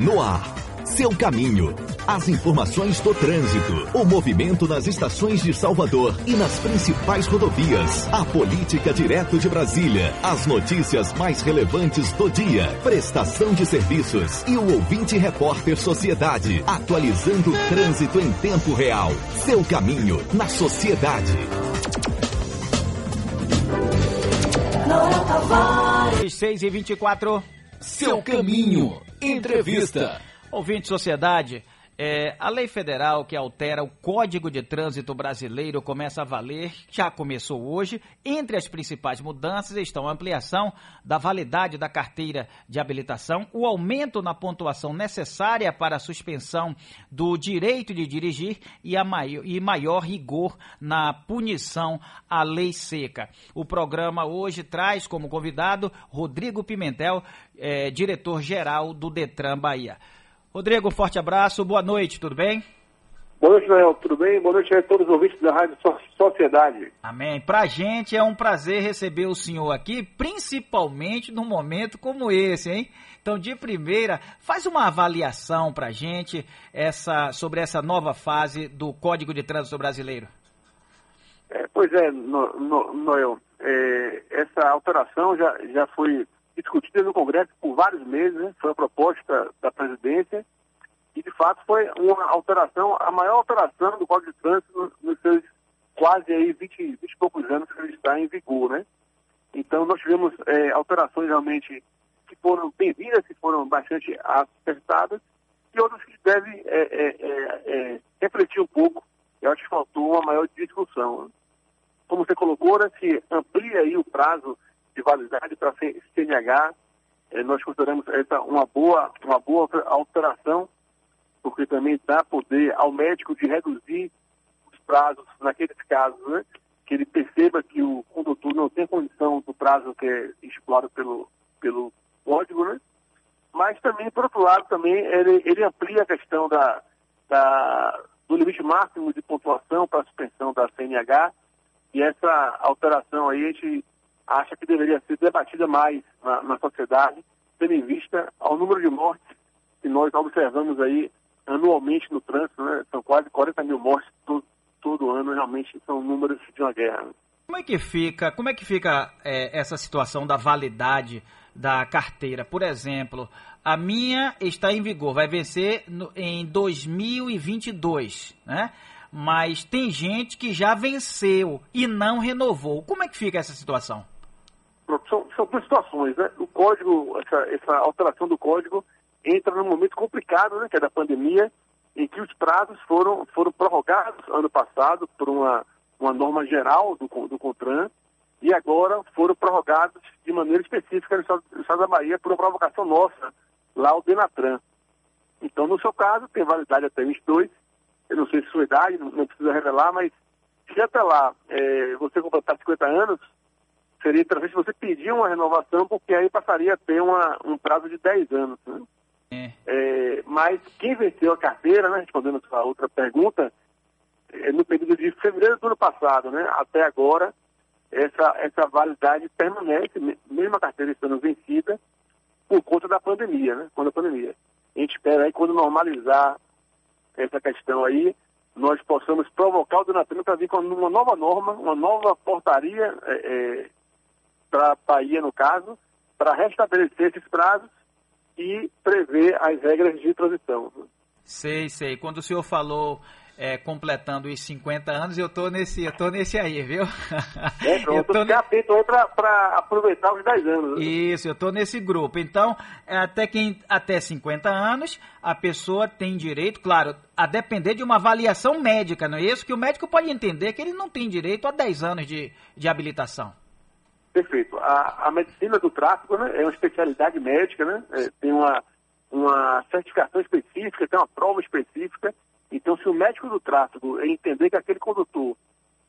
No ar, seu caminho. As informações do trânsito, o movimento nas estações de Salvador e nas principais rodovias, a política direto de Brasília, as notícias mais relevantes do dia, prestação de serviços e o ouvinte repórter Sociedade, atualizando o trânsito em tempo real. Seu caminho na sociedade. 6 e 24. Seu caminho. Entrevista. Ouvinte Sociedade, é, a lei federal que altera o Código de Trânsito Brasileiro começa a valer, já começou hoje. Entre as principais mudanças estão a ampliação da validade da carteira de habilitação, o aumento na pontuação necessária para a suspensão do direito de dirigir e, a maior, e maior rigor na punição à lei seca. O programa hoje traz como convidado Rodrigo Pimentel, é, diretor-geral do Detran Bahia. Rodrigo, forte abraço, boa noite, tudo bem? Boa noite, Noel, tudo bem? Boa noite a todos os ouvintes da Rádio Sociedade. Amém. Pra gente é um prazer receber o senhor aqui, principalmente num momento como esse, hein? Então, de primeira, faz uma avaliação pra gente essa, sobre essa nova fase do Código de Trânsito Brasileiro. É, pois é, no, no, Noel, é, essa alteração já, já foi discutida no Congresso por vários meses, né? foi uma proposta da presidência e, de fato, foi uma alteração, a maior alteração do Código de Trânsito nos seus quase aí 20, 20 e poucos anos que ele está em vigor, né? Então, nós tivemos é, alterações realmente que foram bem-vindas, que foram bastante acertadas, e outras que devem é, é, é, é refletir um pouco. Eu acho que faltou uma maior discussão. Como você colocou, né, se amplia aí o prazo de validade para CNH. Eh, nós consideramos essa uma boa, uma boa alteração, porque também dá poder ao médico de reduzir os prazos naqueles casos, né, que ele perceba que o condutor não tem condição do prazo que é estipulado pelo, pelo código, né? Mas também, por outro lado, também ele, ele amplia a questão da, da, do limite máximo de pontuação para a suspensão da CNH, e essa alteração aí a gente acha que deveria ser debatida mais na, na sociedade, tendo em vista ao número de mortes que nós observamos aí anualmente no trânsito, né? São quase 40 mil mortes todo, todo ano, realmente são números de uma guerra. Como é que fica, como é que fica é, essa situação da validade da carteira? Por exemplo, a minha está em vigor, vai vencer no, em 2022, né? Mas tem gente que já venceu e não renovou. Como é que fica essa situação? São, são duas situações, né? O código, essa, essa alteração do código entra num momento complicado, né? Que é da pandemia, em que os prazos foram, foram prorrogados ano passado por uma, uma norma geral do, do CONTRAN e agora foram prorrogados de maneira específica no estado, no estado da Bahia por uma provocação nossa, lá o Denatran. Então, no seu caso, tem validade até 22, eu não sei se sua idade, não, não precisa revelar, mas se até lá é, você completar 50 anos, seria interessante você pedir uma renovação, porque aí passaria a ter uma, um prazo de 10 anos. Né? É. É, mas quem venceu a carteira, né, respondendo a sua outra pergunta, é, no período de fevereiro do ano passado, né, até agora, essa, essa validade permanece, mesmo a carteira estando vencida, por conta da pandemia, né, quando a pandemia. A gente espera aí, quando normalizar essa questão aí, nós possamos provocar o Donatello para vir com uma nova norma, uma nova portaria é, é para a Bahia, no caso, para restabelecer esses prazos e prever as regras de transição. Sei, sei. Quando o senhor falou é, completando os 50 anos, eu tô nesse, eu tô nesse aí, viu? É, pronto, eu tô atento aí para aproveitar os 10 anos. Né? Isso, eu tô nesse grupo. Então, é, até, quem, até 50 anos, a pessoa tem direito, claro, a depender de uma avaliação médica, não é isso? Que o médico pode entender que ele não tem direito a 10 anos de, de habilitação. Perfeito. A, a medicina do tráfego né, é uma especialidade médica, né? É, tem uma, uma certificação específica, tem uma prova específica. Então, se o médico do tráfego entender que aquele condutor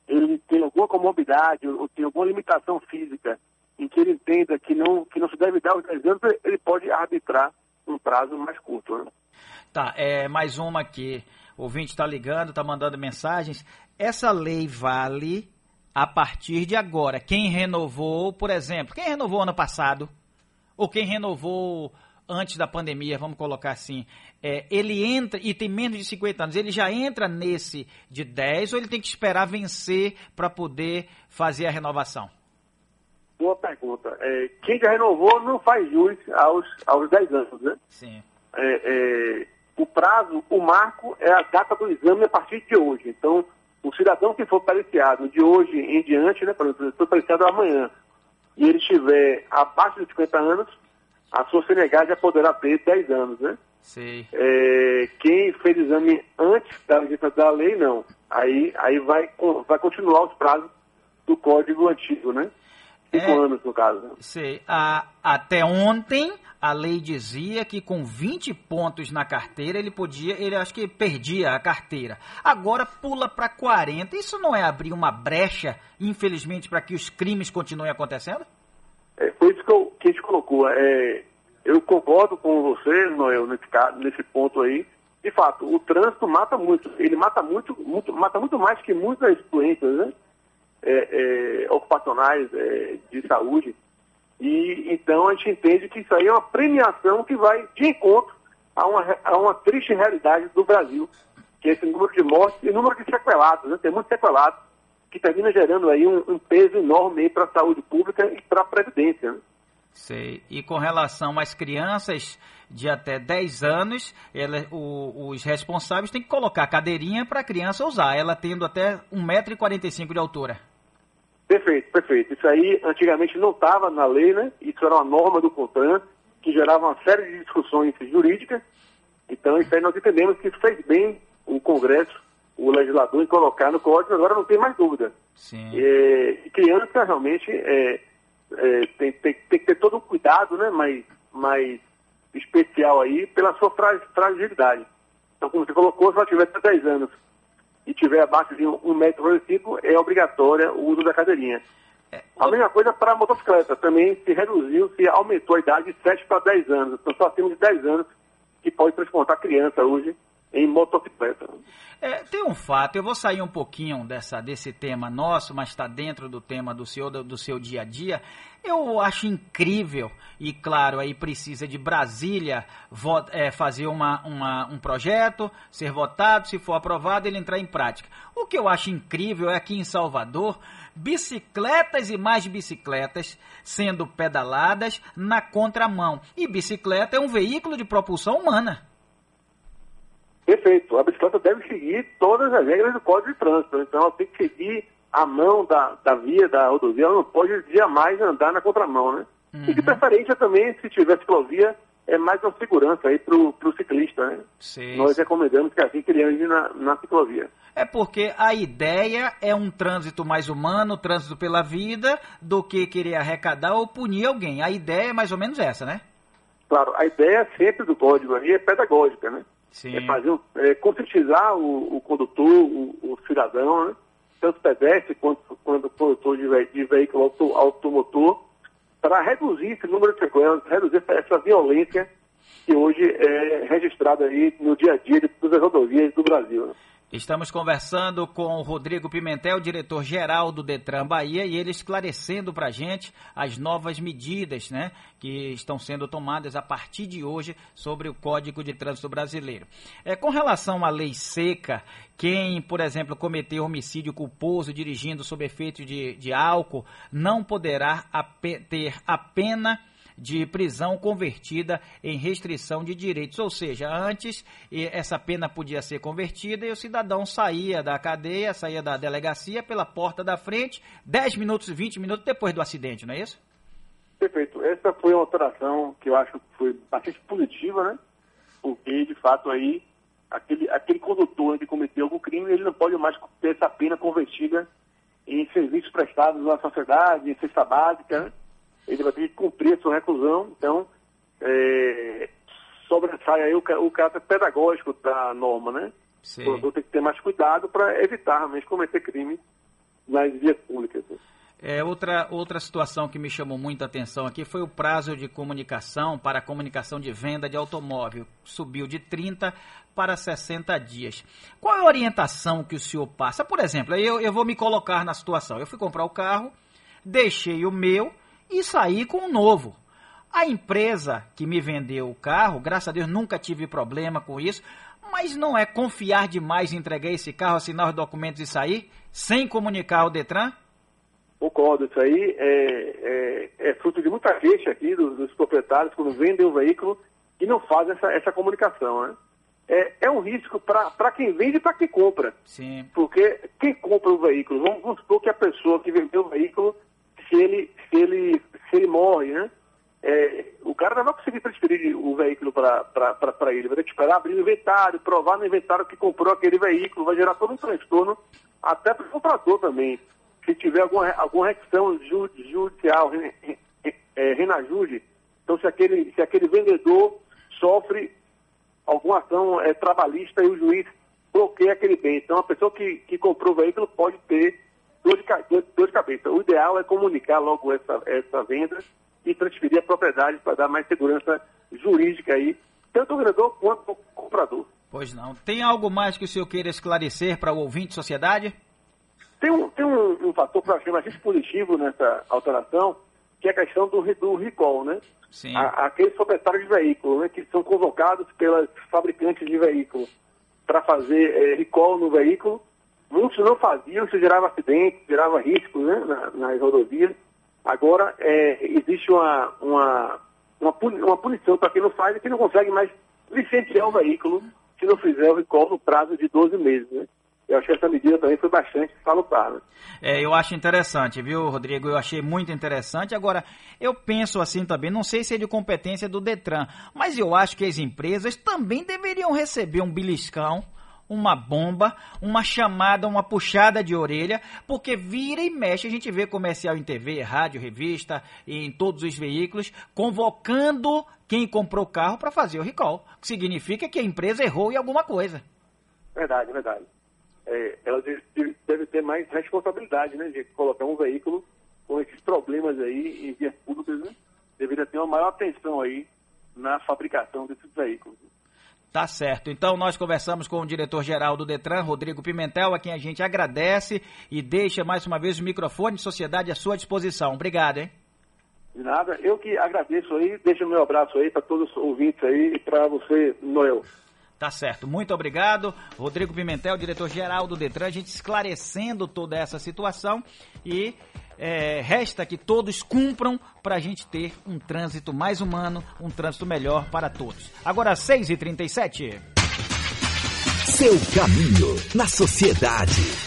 ele tem alguma comorbidade ou tem alguma limitação física em que ele entenda que não, que não se deve dar os 10 anos, ele pode arbitrar um prazo mais curto. Né? Tá, é, mais uma aqui. O ouvinte está ligando, está mandando mensagens. Essa lei vale a partir de agora. Quem renovou, por exemplo, quem renovou ano passado, ou quem renovou antes da pandemia, vamos colocar assim, é, ele entra e tem menos de 50 anos, ele já entra nesse de 10 ou ele tem que esperar vencer para poder fazer a renovação? Boa pergunta. É, quem já renovou não faz jus aos, aos 10 anos, né? Sim. É, é, o prazo, o marco é a data do exame a partir de hoje. Então, o cidadão que for periciado de hoje em diante, né, por exemplo, for periciado amanhã, e ele estiver abaixo de 50 anos, a sua Senegal já poderá ter 10 anos, né? Sim. É, quem fez exame antes da vigência da lei, não. Aí, aí vai, vai continuar os prazos do código antigo, né? Cinco é, anos, no caso. Sei. A, até ontem, a lei dizia que com 20 pontos na carteira, ele podia, ele acho que perdia a carteira. Agora pula para 40. Isso não é abrir uma brecha, infelizmente, para que os crimes continuem acontecendo? É, foi isso que, eu, que a gente colocou. É, eu concordo com você, Noel, nesse, nesse ponto aí. De fato, o trânsito mata muito. Ele mata muito, muito mata muito mais que muitas doenças, né? É, é, ocupacionais é, de saúde. E então a gente entende que isso aí é uma premiação que vai de encontro a uma, a uma triste realidade do Brasil, que é esse número de mortes e número de sequelados, né? tem muitos sequelados, que termina gerando aí um, um peso enorme para a saúde pública e para a Previdência. Né? Sei. E com relação às crianças de até 10 anos, ela, o, os responsáveis têm que colocar cadeirinha para a criança usar, ela tendo até 1,45m de altura. Perfeito, perfeito. Isso aí antigamente não estava na lei, né? Isso era uma norma do CONTRAN, que gerava uma série de discussões jurídicas. Então, isso aí nós entendemos que fez bem o Congresso, o legislador, em colocar no código, agora não tem mais dúvida. Sim. É, criança realmente é, é, tem, tem, tem, que ter todo um cuidado, né? Mais, mais especial aí pela sua fragilidade. Então, como você colocou, se ela tiver até 10 anos e tiver abaixo de um metro e é obrigatória o uso da cadeirinha. É, a mesma coisa para a motocicleta, também se reduziu, se aumentou a idade de 7 para 10 anos. Então, só acima de 10 anos que pode transportar criança hoje em motocicleta. É, tem um fato, eu vou sair um pouquinho dessa, desse tema nosso, mas está dentro do tema do seu, do, do, seu dia a dia. Eu acho incrível, e claro, aí precisa de Brasília é, fazer uma, uma, um projeto, ser votado, se for aprovado, ele entrar em prática. O que eu acho incrível é aqui em Salvador, bicicletas e mais bicicletas sendo pedaladas na contramão. E bicicleta é um veículo de propulsão humana. Perfeito. A bicicleta deve seguir todas as regras do Código de Trânsito. Então, ela tem que seguir a mão da, da via, da rodovia. Ela não pode jamais andar na contramão, né? Uhum. E de preferência também, se tiver ciclovia, é mais uma segurança aí para o ciclista, né? Sim, Nós recomendamos que assim ele ande na, na ciclovia. É porque a ideia é um trânsito mais humano, trânsito pela vida, do que querer arrecadar ou punir alguém. A ideia é mais ou menos essa, né? Claro, a ideia sempre do código aí é pedagógica, né? Sim. É fazer, é, conscientizar o, o condutor, o, o, cidadão, né? tanto pedestre quanto, quanto condutor de, ve de veículo auto, automotor, para reduzir esse número de sequelas, reduzir essa violência que hoje é registrada aí no dia a dia de todas as rodovias do Brasil. Né? Estamos conversando com o Rodrigo Pimentel, diretor-geral do Detran Bahia, e ele esclarecendo para a gente as novas medidas né, que estão sendo tomadas a partir de hoje sobre o Código de Trânsito Brasileiro. É, com relação à lei seca, quem, por exemplo, cometer homicídio culposo dirigindo sob efeito de, de álcool não poderá ter a pena de prisão convertida em restrição de direitos. Ou seja, antes essa pena podia ser convertida e o cidadão saía da cadeia, saía da delegacia pela porta da frente, 10 minutos, 20 minutos depois do acidente, não é isso? Perfeito. Essa foi uma alteração que eu acho que foi bastante positiva, né? Porque, de fato, aí, aquele, aquele condutor que cometeu algum crime, ele não pode mais ter essa pena convertida em serviços prestados na sociedade, em cesta básica, né? Ele vai ter que cumprir a sua reclusão, então é, sobressai aí o, o caráter pedagógico da norma, né? Sim. O produtor tem que ter mais cuidado para evitar realmente cometer crime nas vias públicas. É, outra, outra situação que me chamou muita atenção aqui foi o prazo de comunicação para a comunicação de venda de automóvel. Subiu de 30 para 60 dias. Qual é a orientação que o senhor passa? Por exemplo, eu, eu vou me colocar na situação. Eu fui comprar o carro, deixei o meu e sair com um novo. A empresa que me vendeu o carro, graças a Deus nunca tive problema com isso, mas não é confiar demais em entregar esse carro, assinar os documentos e sair, sem comunicar ao Detran? Concordo, isso aí é, é, é fruto de muita queixa aqui dos, dos, proprietários quando vendem o veículo e não fazem essa, essa comunicação, né? É, é um risco para quem vende e para quem compra. Sim. Porque quem compra o veículo, vamos, vamos supor que a pessoa que vendeu o veículo, se ele, se ele, se ele morre, né? É, o cara não vai conseguir transferir o veículo para ele, vai ter que esperar abrir o inventário, provar no inventário que comprou aquele veículo, vai gerar todo um transtorno, até para o comprador também. Se tiver alguma, alguma requisição judicial, é, renajude, então se aquele, se aquele vendedor sofre alguma ação é, trabalhista e o juiz bloqueia aquele bem. Então a pessoa que, que comprou o veículo pode ter dor de, dor cabeça. O ideal é comunicar logo essa, essa venda e transferir a propriedade para dar mais segurança jurídica aí, tanto ao vendedor quanto ao comprador. Pois não. Tem algo mais que o senhor queira esclarecer para o ouvinte de sociedade? Tem um, tem um, um fator que eu achei mais positivo nessa alteração, que é a questão do, do recall, né? Sim. A, aqueles proprietários de veículo, né, que são convocados pelas fabricantes de veículo para fazer é, recall no veículo, muitos não faziam, isso gerava acidentes, gerava riscos né, na, nas rodovias. Agora, é, existe uma, uma, uma, punição para quem não faz e quem não consegue mais licenciar o veículo se não fizer o recall no prazo de 12 meses. Né? Eu acho que essa medida também foi bastante salutar. Né? É, eu acho interessante, viu, Rodrigo? Eu achei muito interessante. Agora, eu penso assim também, não sei se é de competência do Detran, mas eu acho que as empresas também deveriam receber um beliscão uma bomba, uma chamada, uma puxada de orelha, porque vira e mexe, a gente vê comercial em TV, rádio, revista, em todos os veículos, convocando quem comprou o carro para fazer o recall. Que significa que a empresa errou em alguma coisa. Verdade, verdade. É, ela deve, deve ter mais responsabilidade, né, de colocar um veículo com esses problemas aí em vias públicas, né? Deveria ter uma maior atenção aí na fabricação desses veículos. Tá certo. Então nós conversamos com o diretor-geral do Detran, Rodrigo Pimentel, a quem a gente agradece e deixa mais uma vez o microfone de sociedade à sua disposição. Obrigado, hein? De nada. Eu que agradeço aí, deixo o meu abraço aí para todos os ouvintes aí e para você, Noel. Tá certo. Muito obrigado. Rodrigo Pimentel, diretor-geral do Detran, a gente esclarecendo toda essa situação e é, resta que todos cumpram para a gente ter um trânsito mais humano, um trânsito melhor para todos. Agora, 6h37. Seu caminho na sociedade.